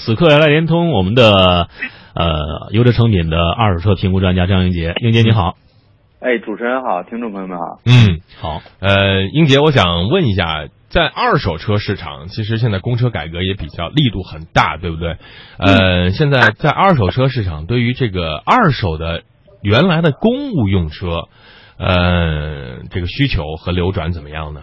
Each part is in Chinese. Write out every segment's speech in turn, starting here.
此刻来连通我们的呃优质成品的二手车评估专家张英杰，英杰你好。哎，主持人好，听众朋友们好。嗯，好。呃，英杰，我想问一下，在二手车市场，其实现在公车改革也比较力度很大，对不对？呃，现在在二手车市场，对于这个二手的原来的公务用车，呃，这个需求和流转怎么样呢？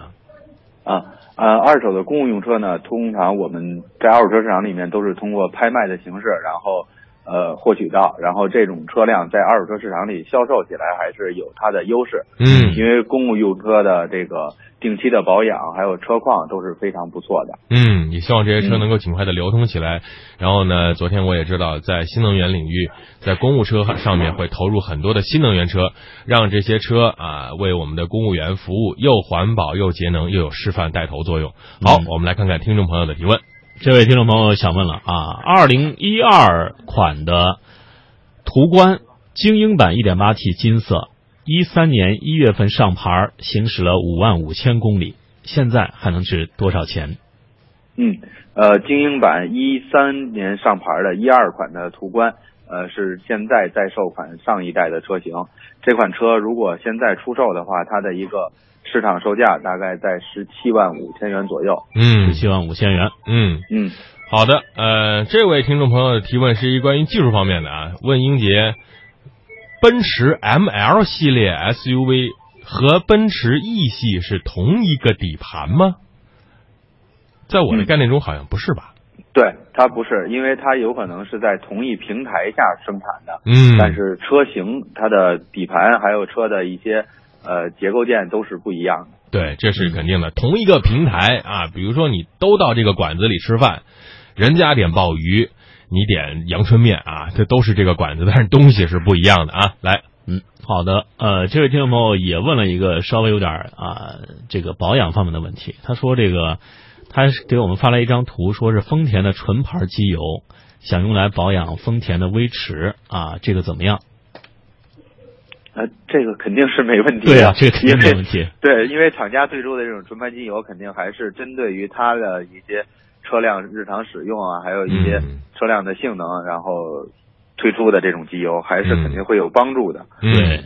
啊，呃，二手的公务用车呢，通常我们在二手车市场里面都是通过拍卖的形式，然后呃获取到，然后这种车辆在二手车市场里销售起来还是有它的优势。嗯因为公务用车的这个定期的保养还有车况都是非常不错的。嗯，也希望这些车嗯能够尽快的流通起来。然后呢，昨天我也知道，在新能源领域，在公务车上面会投入很多的新能源车，让这些车啊为我们的公务员服务，又环保又节能，又有示范带头作用。好，嗯我们来看看听众朋友的提问。这位听众朋友想问了啊，二零一二款的途观精英版 1.8T 金色，一三年一月份上牌，行驶了五万五千公里，现在还能值多少钱？嗯，呃，精英版一三年上牌的一二款的途观，呃，是现在在售款上一代的车型。这款车如果现在出售的话，它的一个市场售价大概在十七万五千元左右。嗯十七万五千元。嗯，嗯，好的。呃，这位听众朋友的提问是一关于技术方面的啊，问英杰，奔驰 ML 系列 SUV 和奔驰 E 系是同一个底盘吗？在我的嗯概念中好像不是吧？对，它不是，因为它有可能是在同一平台下生产的，嗯，但是车型它的底盘还有车的一些呃结构件都是不一样的。对，这是肯定的。同一个平台啊，比如说你都到这个馆子里吃饭，人家点鲍鱼，你点阳春面啊，这都是这个馆子，但是东西是不一样的啊。来，嗯，好的。呃，这位听众朋友也问了一个稍微有点儿啊、这个保养方面的问题。他说这个，他给我们发来一张图，说是丰田的纯牌机油，想用来保养丰田的威驰啊，这个怎么样？呃，这个肯定是没问题的。对啊，这个肯定没问题。对，因为厂家推出的这种纯排机油，肯定还是针对于它的一些车辆日常使用啊，还有一些嗯车辆的性能，然后推出的这种机油，还是肯定会有帮助的。嗯对，，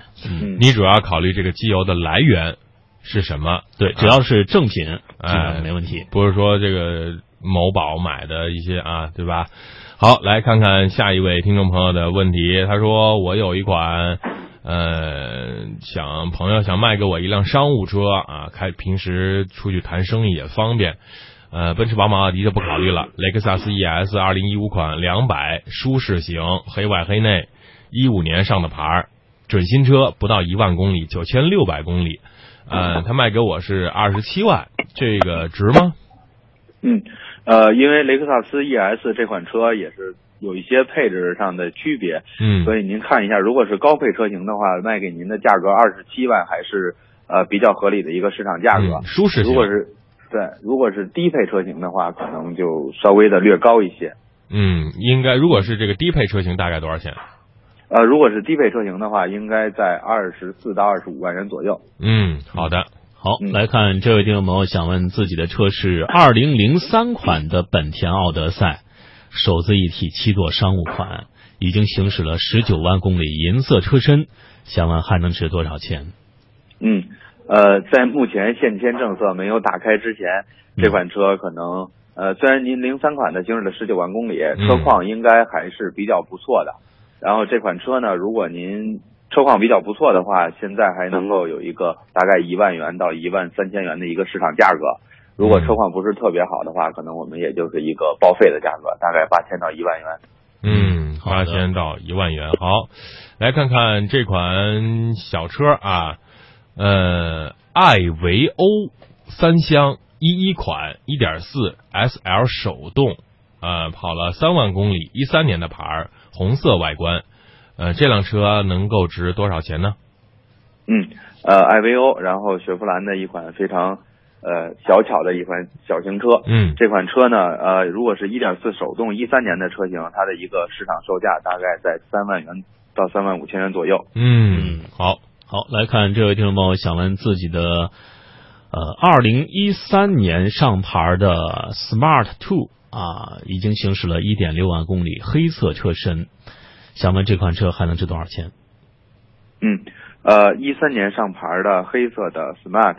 你主要考虑这个机油的来源是什么？对，只要是正品，基本哎上没问题。不是说这个某宝买的一些啊，对吧？好，来看看下一位听众朋友的问题。他说：“我有一款，呃，想朋友想卖给我一辆商务车啊，开平时出去谈生意也方便。呃，奔驰、宝马、奥迪就不考虑了。雷克萨斯 ES 二零一五款两百舒适型，黑外黑内，一五年上的牌儿，准新车，不到一万公里，九千六百公里。呃，他卖给我是二十七万，这个值吗？嗯，呃，因为雷克萨斯 ES 这款车也是有一些配置上的区别，嗯，所以您看一下，如果是高配车型的话，卖给您的价格二十七万还是呃比较合理的一个市场价格。嗯舒适型如果是对，如果是低配车型的话，可能就稍微的略高一些。嗯，应该如果是这个低配车型，大概多少钱？呃，如果是低配车型的话，应该在二十四到二十五万元左右。嗯，好的。好，嗯来看这位听众朋友想问自己的车是二零零三款的本田奥德赛，手自一体七座商务款，已经行驶了十九万公里，银色车身，想问还能值多少钱？嗯，呃，在目前限迁政策没有打开之前，嗯这款车可能呃，虽然您零三款的行驶了十九万公里，嗯车况应该还是比较不错的。然后这款车呢，如果您车况比较不错的话，现在还能够有一个大概一万元到一万三千元的一个市场价格。如果车况不是特别好的话，可能我们也就是一个报废的价格，大概八千到一万元。嗯，八千到一万元。好，来看看这款小车啊，呃，艾维欧三厢一一款一点四 SL 手动，呃，跑了三万公里，一三年的牌儿，红色外观。呃，这辆车能够值多少钱呢？嗯，呃，艾维欧，然后雪佛兰的一款非常呃小巧的一款小型车。嗯这款车呢，呃，如果是一点四手动一三年的车型，它的一个市场售价大概在三万元到三万五千元左右。嗯，好，好，来看这位听众朋友想问自己的呃二零一三年上牌的 Smart Two 啊，已经行驶了一点六万公里，黑色车身，想问这款车还能值多少钱？嗯，呃，一三年上牌的黑色的 Smart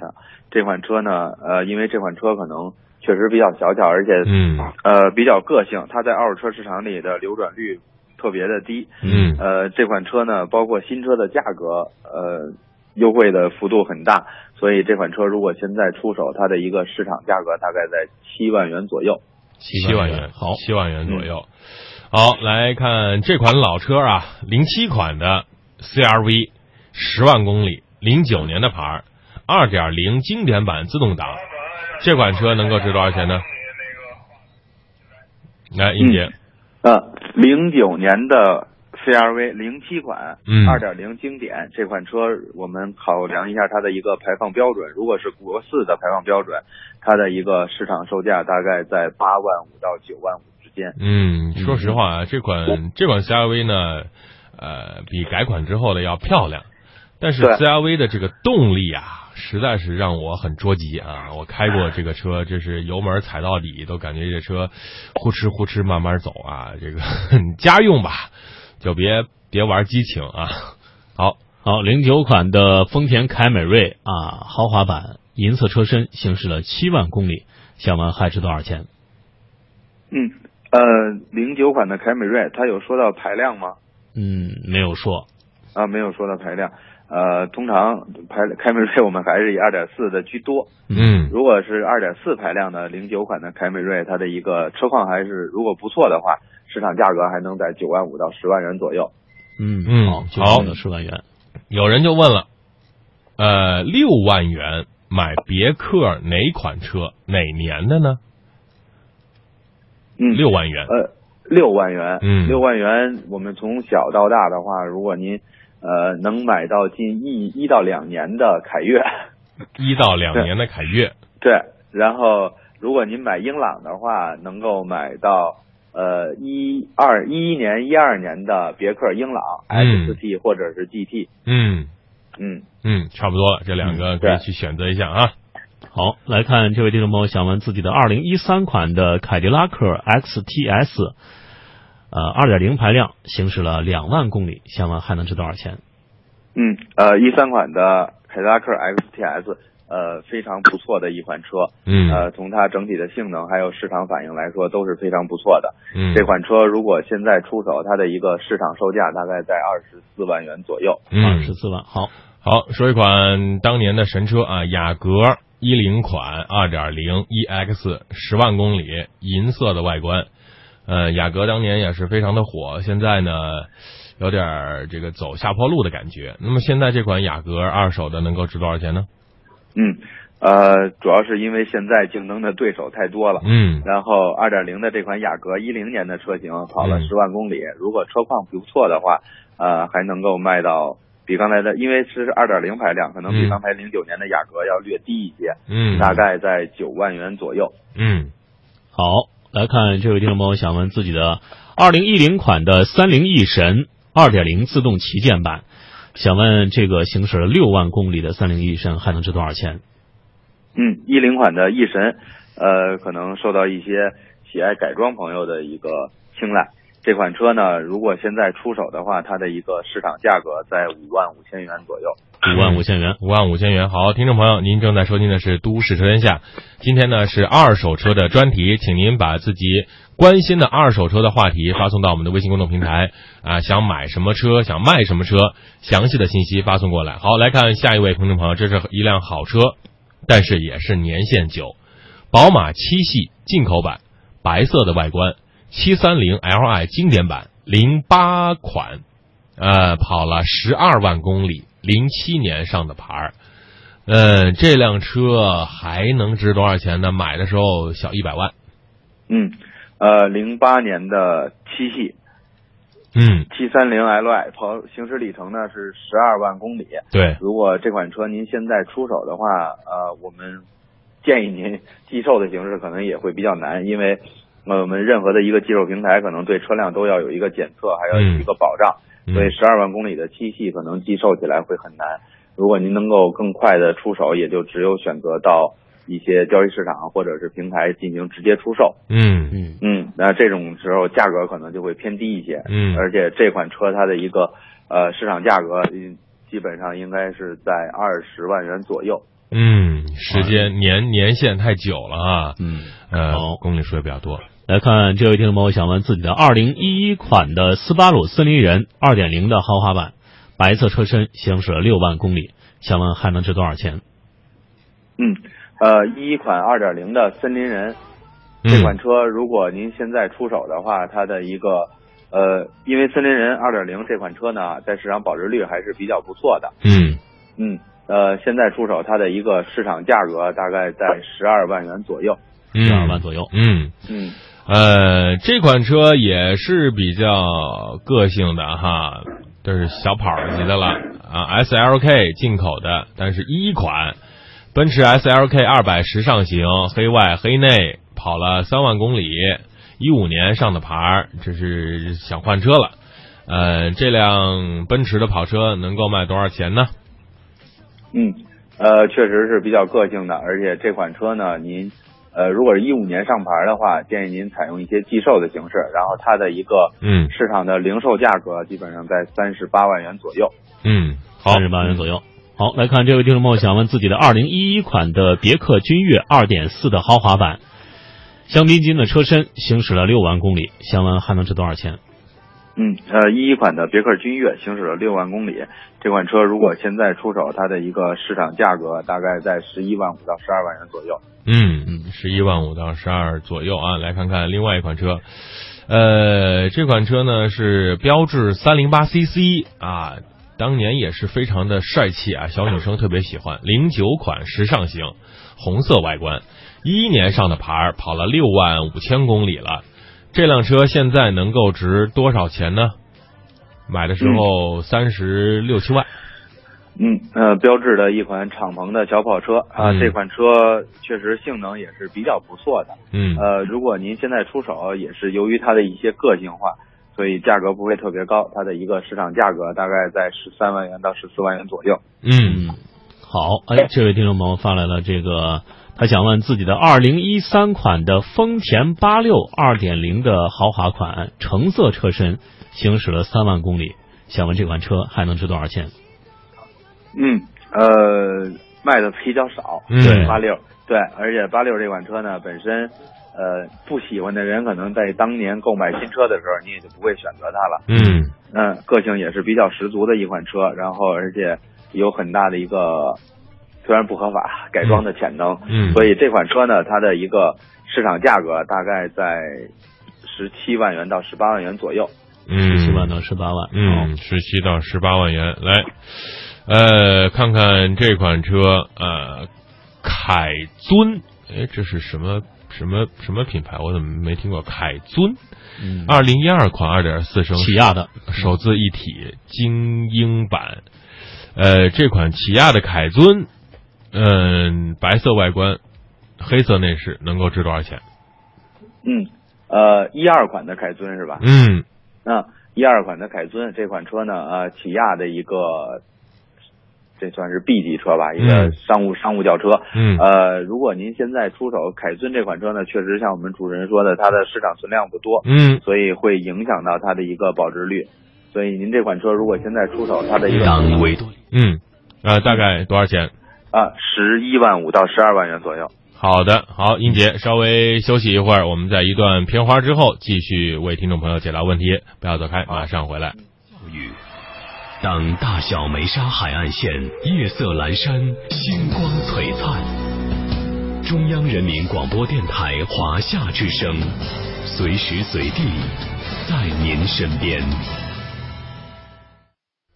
这款车呢，呃，因为这款车可能确实比较小巧，而且嗯呃比较个性，它在二手车市场里的流转率特别的低。嗯呃，这款车呢，包括新车的价格，呃，优惠的幅度很大，所以这款车如果现在出手，它的一个市场价格大概在七万元左右。七万元，好，七万元左右。好，来看这款老车啊，零七款的 CRV，十万公里，零九年的牌儿，二点零经典版自动挡，这款车能够值多少钱呢？来，英姐，呃，零九年的 CRV 零七款，嗯二点零经典这款车，我们考量一下它的一个排放标准。如果是国四的排放标准，它的一个市场售价大概在八万五到九万五之间。嗯，说实话啊，这款这款 CRV 呢，呃，比改款之后的要漂亮，但是 CRV 的这个动力啊，实在是让我很着急啊！我开过这个车，这是油门踩到底，都感觉这车呼哧呼哧慢慢走啊。这个 家用吧，就别别玩激情啊。好，好，零九款的丰田凯美瑞啊，豪华版，银色车身，行驶了七万公里，想问还值多少钱？嗯，呃，零九款的凯美瑞，它有说到排量吗？嗯，没有说。啊，没有说到排量。呃，通常排凯美瑞我们还是以二点四的居多。嗯如果是二点四排量的零九款的凯美瑞，它的一个车况还是如果不错的话，市场价格还能在九万五到十万元左右。嗯嗯好，九好万到十万元。有人就问了，呃，六万元买别克哪款车？哪年的呢？嗯，六万元。呃六万元，嗯六万元，我们从小到大的话，如果您呃能买到近一一到两年的凯越，一到两年的凯越，对，然后如果您买英朗的话，能够买到呃一二一一年、一二年的别克英朗嗯。XT 或者是 GT，嗯。嗯嗯，差不多了，这两个可以去选择一下啊。好，来看这位听众朋友想问自己的二零一三款的凯迪拉克 XTS，呃，二点零排量，行驶了两万公里，想问还能值多少钱？嗯，呃，一三款的凯迪拉克 XTS，呃，非常不错的一款车，嗯呃，从它整体的性能还有市场反应来说都是非常不错的。嗯，这款车如果现在出手，它的一个市场售价大概在二十四万元左右。二嗯十四万。好，好，说一款当年的神车啊，雅阁一零款二点零 EX 十万公里，银色的外观。呃，雅阁当年也是非常的火，现在呢有点儿这个走下坡路的感觉。那么现在这款雅阁二手的能够值多少钱呢？嗯，呃，主要是因为现在竞争的对手太多了。嗯然后二点零的这款雅阁一零年的车型跑了嗯十万公里，如果车况不错的话，呃，还能够卖到比刚才的，因为是二点零排量，可能比嗯刚才零九年的雅阁要略低一些，嗯，大概在九万元左右。嗯好，来看这位听众朋友想问自己的二零一零款的三菱翼神二点零自动旗舰版，想问这个行驶了六万公里的三菱翼神还能值多少钱？嗯，一零款的翼神，呃，可能受到一些喜爱改装朋友的一个青睐。这款车呢，如果现在出手的话，它的一个市场价格在五万五千元左右。五万五千元。五万五千元。好，听众朋友，您正在收听的是《都市车天下》，今天呢是二手车的专题，请您把自己关心的二手车的话题发送到我们的微信公众平台啊，想买什么车，想卖什么车，详细的信息发送过来。好，来看下一位听众朋友，这是一辆好车，但是也是年限久，宝马七系进口版，白色的外观，七三零 Li 经典版，零八款，呃，跑了十二万公里，零七年上的牌儿。嗯，这辆车还能值多少钱呢？买的时候小一百万。嗯，呃，零八年的七系嗯，七三零 Li 跑行驶里程呢是十二万公里。对，如果这款车您现在出手的话，呃，我们建议您 寄售的形式可能也会比较难，因为呃我们任何的一个寄售平台可能对车辆都要有一个检测，还要有一个保障，嗯所以十二万公里的七系可能寄售起来会很难。如果您能够更快的出手，也就只有选择到一些交易市场或者是平台进行直接出售。嗯嗯嗯，那这种时候价格可能就会偏低一些。嗯而且这款车它的一个呃市场价格，嗯基本上应该是在二十万元左右。嗯，时间年年限太久了啊，嗯，呃好，公里数也比较多。来看这位听众朋友想问自己的二零一一款的斯巴鲁森林人二点零的豪华版，白色车身，行驶了六万公里，想问还能值多少钱？嗯，呃，一一款二点零的森林人这款车，如果您现在出手的话，它的一个呃，因为森林人二点零这款车呢，在市场保值率还是比较不错的。嗯嗯，呃，现在出手它的一个市场价格大概在十二万元左右。嗯，十二万左右。嗯。嗯呃，这款车也是比较个性的哈，这是小跑级的了啊，SLK 进口的，但是一款奔驰 SLK 二百时尚型，黑外黑内，跑了三万公里，一五年上的牌，这是想换车了。呃，这辆奔驰的跑车能够卖多少钱呢？嗯，呃，确实是比较个性的，而且这款车呢，您呃，如果是一五年上牌的话，建议您采用一些寄售的形式，然后它的一个嗯市场的零售价格基本上在三十八万元左右。嗯，好三，十八万元左右。好，来看这位听众朋友想问自己的二零一一款的别克君越二点四的豪华版，香槟金的车身，行驶了六万公里，想问还能值多少钱？嗯，呃，一一款的别克君越行驶了六万公里，这款车如果现在出手，它的一个市场价格大概在十一万五到十二万元左右。嗯嗯，十一万五到十二左右啊。来看看另外一款车，呃，这款车呢是标致三零八 CC 啊，当年也是非常的帅气啊，小女生特别喜欢。零九款时尚型，红色外观，一一年上的牌，跑了六万五千公里了。这辆车现在能够值多少钱呢？买的时候三十六七万。嗯，呃，标致的一款敞篷的小跑车啊，嗯这款车确实性能也是比较不错的。嗯呃，如果您现在出手，也是由于它的一些个性化，所以价格不会特别高，它的一个市场价格大概在十三万元到十四万元左右。嗯嗯，好，哎，这位听众朋友发来了这个，他想问自己的二零一三款的丰田八六二点零的豪华款，橙色车身，行驶了三万公里，想问这款车还能值多少钱？嗯，呃，卖的比较少。嗯对八六，对，而且八六这款车呢，本身，呃，不喜欢的人可能在当年购买新车的时候，你也就不会选择它了。嗯嗯，个性也是比较十足的一款车，然后而且有很大的一个虽然不合法改装的潜能，嗯，所以这款车呢，它的一个市场价格大概在十七万元到十八万元左右。嗯十七万到十八万。嗯，十七到十八万元。来，呃，看看这款车，呃，凯尊，哎，这是什么什么什么品牌？我怎么没听过？凯尊，嗯，二零一二款二点四升起亚的，手自一体精英版。呃，这款起亚的凯尊，嗯、白色外观，黑色内饰，能够值多少钱？嗯，呃，一二款的凯尊是吧？嗯那一二款的凯尊这款车呢，呃，起亚的一个，这算是 B 级车吧，一个嗯商务商务轿车。嗯呃，如果您现在出手凯尊这款车呢，确实像我们主持人说的，它的市场存量不多，嗯所以会影响到它的一个保值率。所以您这款车如果现在出手，它的一个嗯，呃，大概多少钱？啊十一万五到十二万元左右。好的，好，英杰，稍微休息一会儿，我们在一段片花之后继续为听众朋友解答问题，不要走开，马上回来。教育。当大小梅沙海岸线夜色阑珊，星光璀璨。中央人民广播电台华夏之声，随时随地在您身边。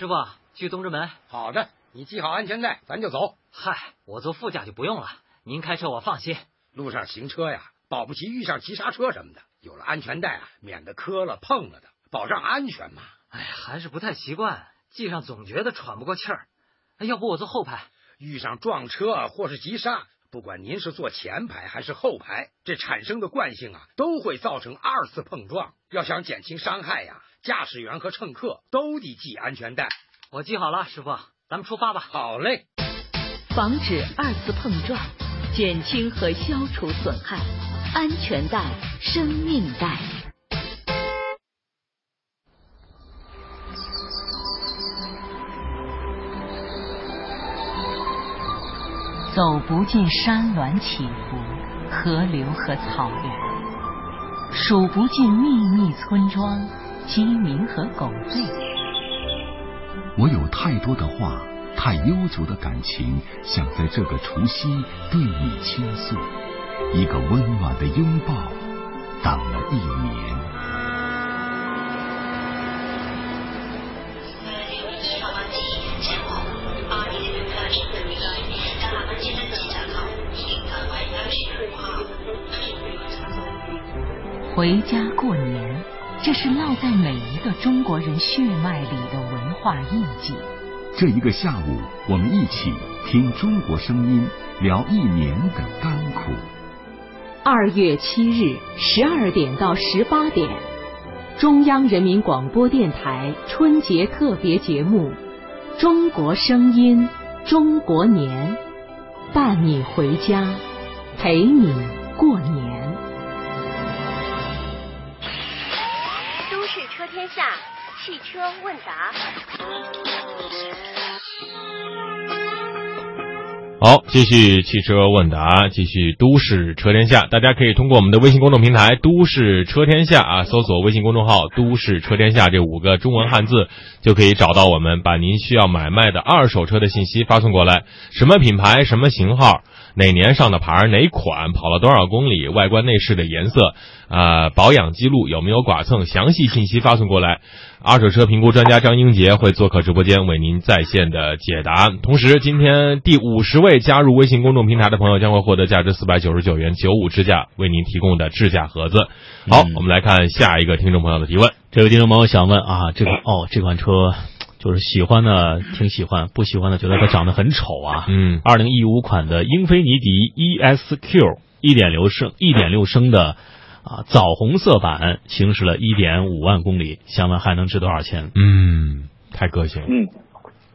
师傅，去东直门。好的，你系好安全带，咱就走。嗨，我坐副驾就不用了，您开车我放心。路上行车呀，保不齐遇上急刹车什么的，有了安全带啊，免得磕了碰了的，保障安全嘛。哎呀，还是不太习惯，系上总觉得喘不过气儿。哎，要不我坐后排？遇上撞车或是急刹，不管您是坐前排还是后排，这产生的惯性啊，都会造成二次碰撞。要想减轻伤害呀，驾驶员和乘客都得系安全带。我系好了，师傅，咱们出发吧。好嘞。防止二次碰撞，减轻和消除损害，安全带，生命带。走不尽山峦起伏，河流和草原，数不尽秘密村庄、鸡鸣和狗吠。我有太多的话，太悠久的感情，想在这个除夕对你倾诉。一个温暖的拥抱，等了一年。回家这是烙在每一个中国人血脉里的文化印记。这一个下午，我们一起听中国声音，聊一年的甘苦。二月七日十二点到十八点，中央人民广播电台春节特别节目《中国声音中国年》，伴你回家，陪你过年。汽车问答。好，继续汽车问答，继续都市车天下。大家可以通过我们的微信公众平台“都市车天下”啊，搜索微信公众号“都市车天下”这五个中文汉字，就可以找到我们，把您需要买卖的二手车的信息发送过来，什么品牌、什么型号、哪年上的牌、哪款、跑了多少公里、外观内饰的颜色啊、保养记录有没有剐蹭，详细信息发送过来。二手车评估专家张英杰会做客直播间为您在线的解答。同时，今天第五十位加入微信公众平台的朋友将会获得价值四百九十九元九五支架为您提供的支架盒子。好，我们来看下一个听众朋友的提问。这位听众朋友想问啊，这个哦，这款车就是喜欢的挺喜欢，不喜欢的觉得它长得很丑啊。嗯，二零一五款的英菲尼迪 ESQ 一点六升一点六升的啊枣红色版，行驶了一点五万公里，想问还能值多少钱？嗯，太个性了。嗯，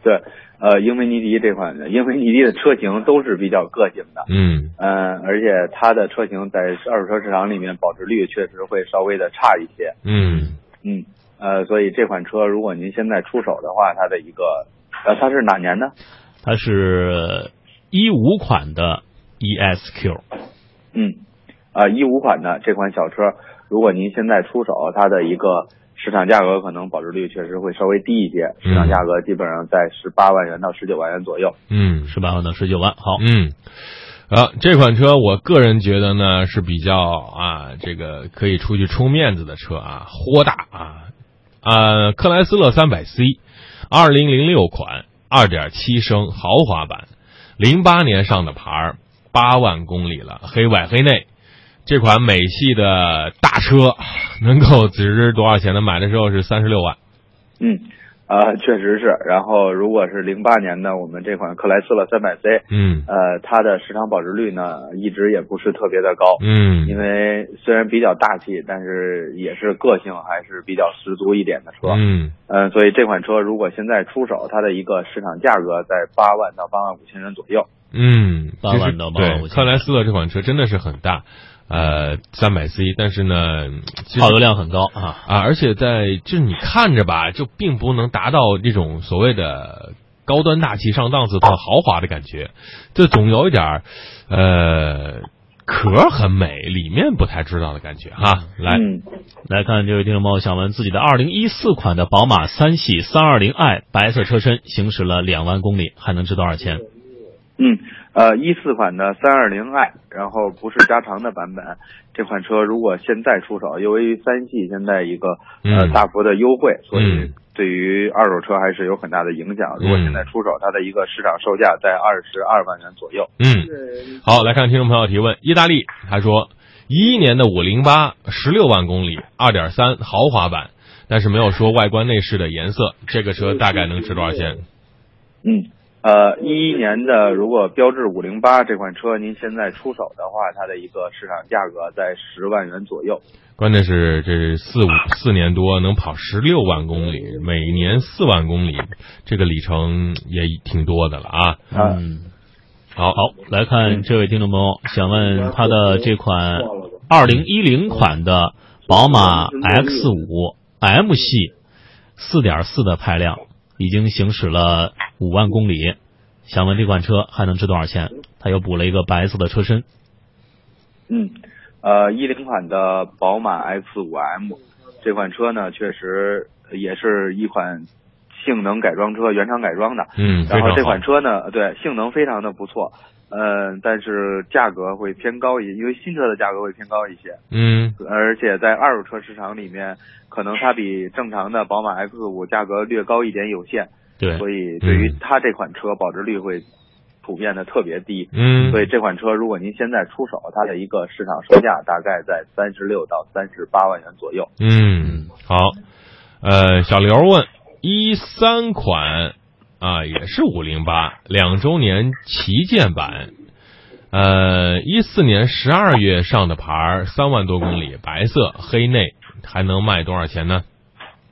对，呃，英菲尼迪这款英菲尼迪的车型都是比较个性的，嗯嗯、而且它的车型在二手车市场里面保值率确实会稍微的差一些，嗯嗯，呃，所以这款车如果您现在出手的话，它的一个，呃，它是哪年的？它是一五款的 ESQ，嗯，啊，一五款的这款小车，如果您现在出手，它的一个市场价格可能保值率确实会稍微低一些，市场价格基本上在十八万元到十九万元左右。嗯十八万到十九万。好，嗯。啊，这款车我个人觉得呢是比较啊，这个可以出去充面子的车啊，豁大啊啊，克莱斯勒三百 C，二零零六款，二点七升豪华版，零八年上的牌儿，八万公里了，黑外黑内。这款美系的大车能够值多少钱呢？买的时候是三十六万。嗯，呃，确实是。然后，如果是零八年的我们这款克莱斯勒三百 C，嗯呃，它的市场保值率呢一直也不是特别的高。嗯因为虽然比较大气，但是也是个性还是比较十足一点的车。嗯呃，所以这款车如果现在出手，它的一个市场价格在八万到八万五千元左右。嗯，八万到八万对，5千克莱斯勒这款车真的是很大，呃，三百 C，但是呢，耗油量很高啊。啊，而且在就是你看着吧，就并不能达到这种所谓的高端大气上档次、很豪华的感觉，这总有一点儿呃壳儿很美，里面不太知道的感觉哈。来，嗯，来看这位听众朋友想问自己的二零一四款的宝马三系三二零 i 白色车身行驶了两万公里，还能值多少钱？嗯，呃，一四款的三二零 i，然后不是加长的版本，这款车如果现在出手，由于三系现在一个呃嗯大幅的优惠，所以嗯对于二手车还是有很大的影响。如果现在出手，它的一个市场售价在二十二万元左右。嗯，好，来看听众朋友提问，意大利他说，一一年的五零八，十六万公里，二点三豪华版，但是没有说外观内饰的颜色，这个车大概能值多少钱？嗯，呃，一一年的如果标致五零八这款车，您现在出手的话，它的一个市场价格在十万元左右。关键是这四五四年多能跑十六万公里，每年四万公里，这个里程也挺多的了啊。嗯，好，好，来看这位听众朋友想问他的这款二零一零款的宝马 X 五 M 系四点四的排量，已经行驶了五万公里，想问这款车还能值多少钱？他又补了一个白色的车身。嗯，呃，一零款的宝马 X 五 M 这款车呢，确实也是一款性能改装车，原厂改装的。嗯，然后这款车呢，对性能非常的不错，呃，但是价格会偏高一，因为新车的价格会偏高一些，嗯。而且在二手车市场里面，可能它比正常的宝马 X 五价格略高一点有限，对，所以对于嗯它这款车保值率会普遍的特别低。嗯，所以这款车如果您现在出手，它的一个市场售价大概在三十六到三十八万元左右。嗯，好，呃，小刘问一三款啊，也是五零八两周年旗舰版，呃，一四年十二月上的牌，三万多公里，白色黑内，还能卖多少钱呢？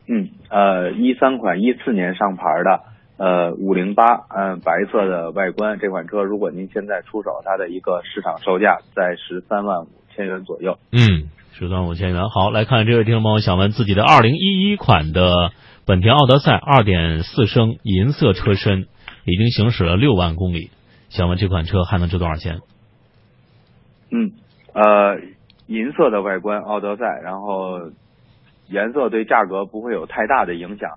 嗯，呃，一三款一四年上牌的，呃，五零八，嗯，白色的外观，这款车如果您现在出手，它的一个市场售价在十三万五千元左右。嗯十万五千元。好，来看这位听众朋友想问自己的二零一一款的本田奥德赛二点四升银色车身，已经行驶了六万公里，想问这款车还能值多少钱？嗯，呃，银色的外观奥德赛，然后颜色对价格不会有太大的影响。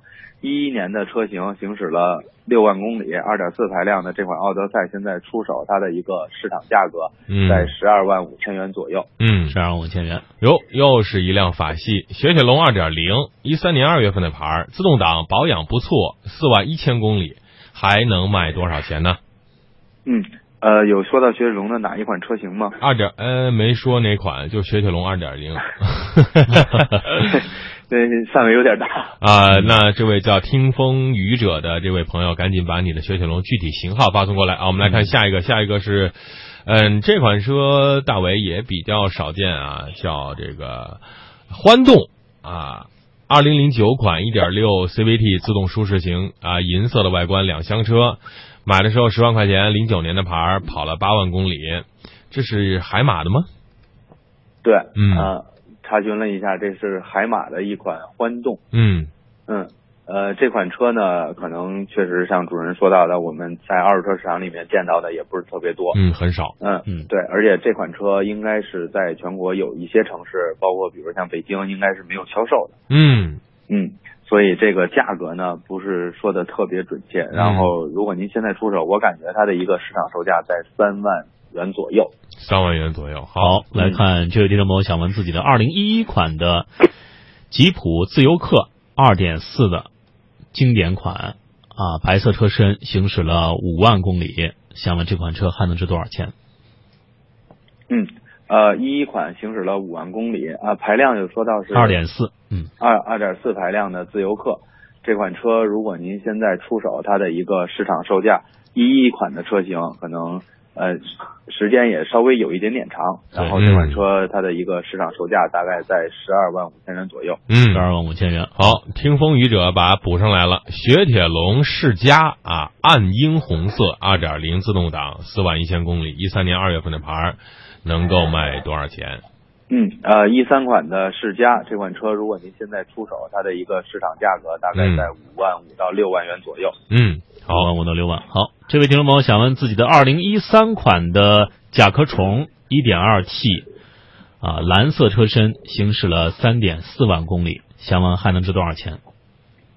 一一年的车型行驶了六万公里，二点四排量的这款奥德赛现在出手，它的一个市场价格嗯在十二万五千元左右。嗯，十二万五千元。哟，又是一辆法系雪铁龙二点零，一三年二月份的牌，自动挡保养不错，四万一千公里，还能卖多少钱呢？嗯，呃，有说到雪铁龙的哪一款车型吗？二点呃没说哪款，就雪铁龙二点零。对，范围有点大。啊、那这位叫听风雨者的这位朋友，赶紧把你的雪铁龙具体型号发送过来啊！我们来看下一个，下一个是，嗯，这款车大为也比较少见啊，叫这个欢动啊，二零零九款一点六 CVT 自动舒适型啊，银色的外观两厢车，买的时候十万块钱，零九年的牌儿，跑了八万公里，这是海马的吗？对，嗯啊、查询了一下，这是海马的一款欢动。嗯嗯，呃，这款车呢，可能确实像主人说到的，我们在二手车市场里面见到的也不是特别多。嗯，很少。嗯嗯对，而且这款车应该是在全国有一些城市，包括比如像北京，应该是没有销售的。嗯嗯，所以这个价格呢，不是说的特别准确。然后，如果您现在出手，我感觉它的一个市场售价在三万元左右。三万元左右。好，来看这位听众朋友想问自己的二零一一款的吉普自由客二点四的经典款啊，白色车身，行驶了五万公里，想问这款车还能值多少钱？嗯，呃，一一款行驶了五万公里啊、排量有说到是二点四，嗯，二二点四排量的自由客这款车，如果您现在出手，它的一个市场售价，一一款的车型可能呃时间也稍微有一点点长，然后这款车它的一个市场售价大概在十二万五千元左右。嗯，十二万五千元。好，听风雨者把它补上来了。雪铁龙世嘉啊，暗樱红色，二点零自动挡，四万一千公里，一三年二月份的牌儿，能够卖多少钱？嗯，呃，一三款的世嘉这款车，如果您现在出手，它的一个市场价格大概在五万五到六万元左右。嗯，五万五到六万。好，这位听众朋友想问自己的二零一三款的甲壳虫一点二 T 啊，蓝色车身，行驶了三点四万公里，想问还能值多少钱？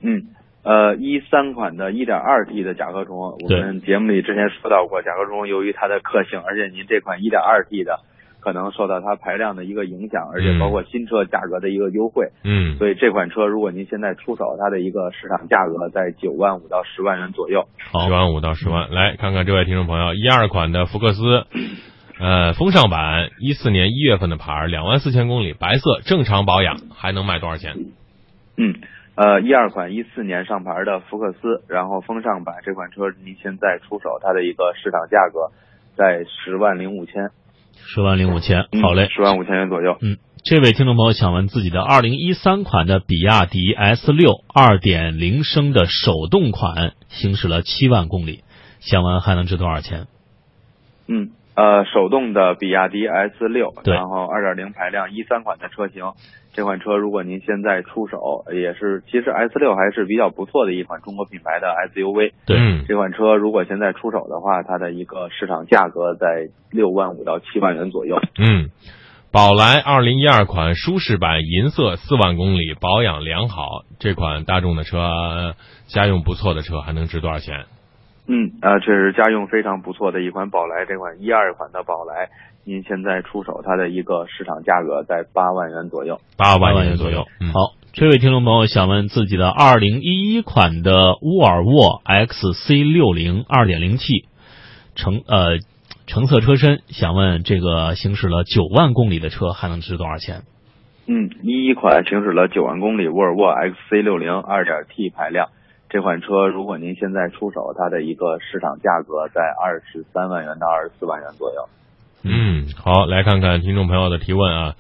嗯，呃，一三款的 1.2T 的甲壳虫，我们节目里之前说到过，甲壳虫由于它的克性，而且您这款 1.2T 的可能受到它排量的一个影响，而且包括新车价格的一个优惠，嗯，所以这款车如果您现在出手，它的一个市场价格在九万五到十万元左右。九万五到十万，来看看这位听众朋友，一二款的福克斯，呃，风尚版，一四年一月份的牌，两万四千公里，白色，正常保养，还能卖多少钱？嗯。呃，一二款一四年上牌的福克斯，然后风尚版这款车，您现在出手，它的一个市场价格在十万零五千，十万零五千，好嘞，十万五千元左右。嗯，这位听众朋友想问自己的二零一三款的比亚迪 S 六二点零升的手动款，行驶了七万公里，想问还能值多少钱？嗯，呃，手动的比亚迪 S 六，然后二点零排量一三款的车型。这款车如果您现在出手，也是其实 S 六还是比较不错的一款中国品牌的 SUV。对，这款车如果现在出手的话，它的一个市场价格在六万五到七万元左右。嗯，宝来二零一二款舒适版银色，四万公里，保养良好，这款大众的车，家用不错的车，还能值多少钱？嗯，啊，确实家用非常不错的一款宝来，这款一二款的宝来。您现在出手，它的一个市场价格在八万元左右，八万元左右。好，这位听众朋友想问自己的二零一一款的沃尔沃 XC 六零二点零 T 橙呃橙色车身，想问这个行驶了九万公里的车还能值多少钱？嗯，一一款行驶了九万公里沃尔沃 XC 六零二点 T 排量这款车，如果您现在出手，它的一个市场价格在二十三万元到二十四万元左右。嗯，好，来看看听众朋友的提问啊，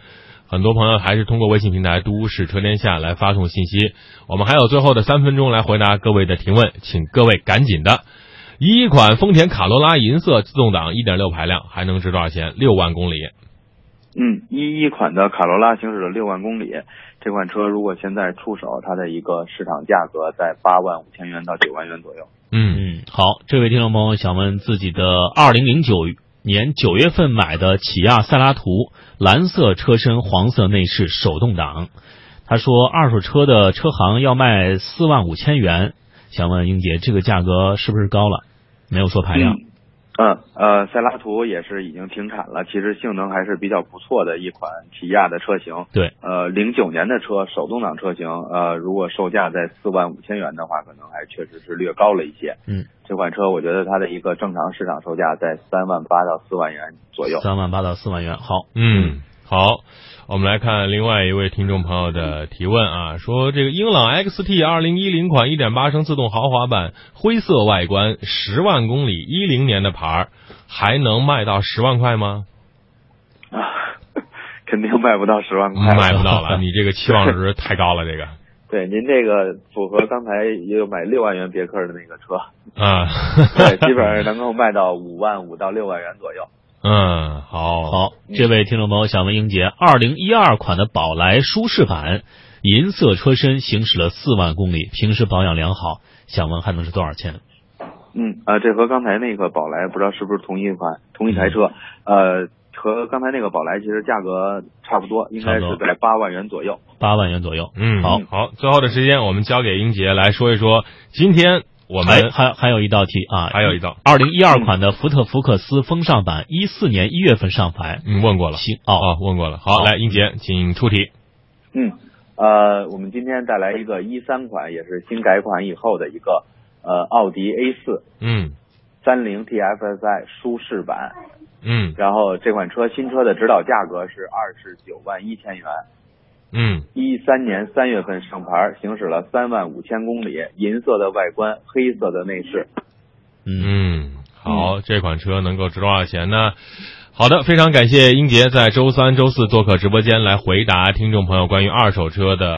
很多朋友还是通过微信平台“都市车天下”来发送信息，我们还有最后的三分钟来回答各位的提问，请各位赶紧的。一款丰田卡罗拉银色自动挡1.6排量还能值多少钱？六万公里。嗯，一一款的卡罗拉行驶了六万公里，这款车如果现在出手，它的一个市场价格在八万五千元到九万元左右。嗯嗯，好，这位听众朋友想问自己的二零零九。年九月份买的起亚塞拉图，蓝色车身，黄色内饰，手动挡。他说二手车的车行要卖四万五千元，想问英姐，这个价格是不是高了？没有说排量。嗯呃，塞拉图也是已经停产了，其实性能还是比较不错的一款起亚的车型。对，呃，零九年的车，手动挡车型，呃，如果售价在四万五千元的话，可能还确实是略高了一些。嗯，这款车我觉得它的一个正常市场售价在三万八到四万元左右。三万八到四万元，好，嗯，好。我们来看另外一位听众朋友的提问啊，说这个英朗 XT 二零一零款一点八升自动豪华版，灰色外观，十万公里，一零年的牌儿，还能卖到十万块吗？啊，肯定卖不到十万块，卖不到了，你这个期望值太高了，这个。对，您这个符合刚才也有买六万元别克的那个车啊，对，基本上能够卖到五万五到六万元左右。嗯，好好，这位听众朋友想问英杰，二零一二款的宝来舒适版，银色车身，行驶了四万公里，平时保养良好，想问还能是多少钱？嗯啊，这和刚才那个宝来不知道是不是同一款同一台车？呃，和刚才那个宝来其实价格差不多，应该是在八万元左右。八万元左右。嗯，好好，最后的时间我们交给英杰来说一说今天。我们还还有一道题啊，还有一道，二零一二款的福特福克斯风尚版，一四年一月份上牌，嗯，问过了，行，哦。哦，问过了，好，来，英杰，请出题。嗯，呃，我们今天带来一个一三款，也是新改款以后的一个呃奥迪 A 四，嗯，三零 TFSI 舒适版，嗯，然后这款车新车的指导价格是二十九万一千元。嗯，一三年三月份上牌，行驶了三万五千公里，银色的外观，黑色的内饰。嗯，好，这款车能够值多少钱呢？好的，非常感谢英杰在周三、周四做客直播间来回答听众朋友关于二手车的。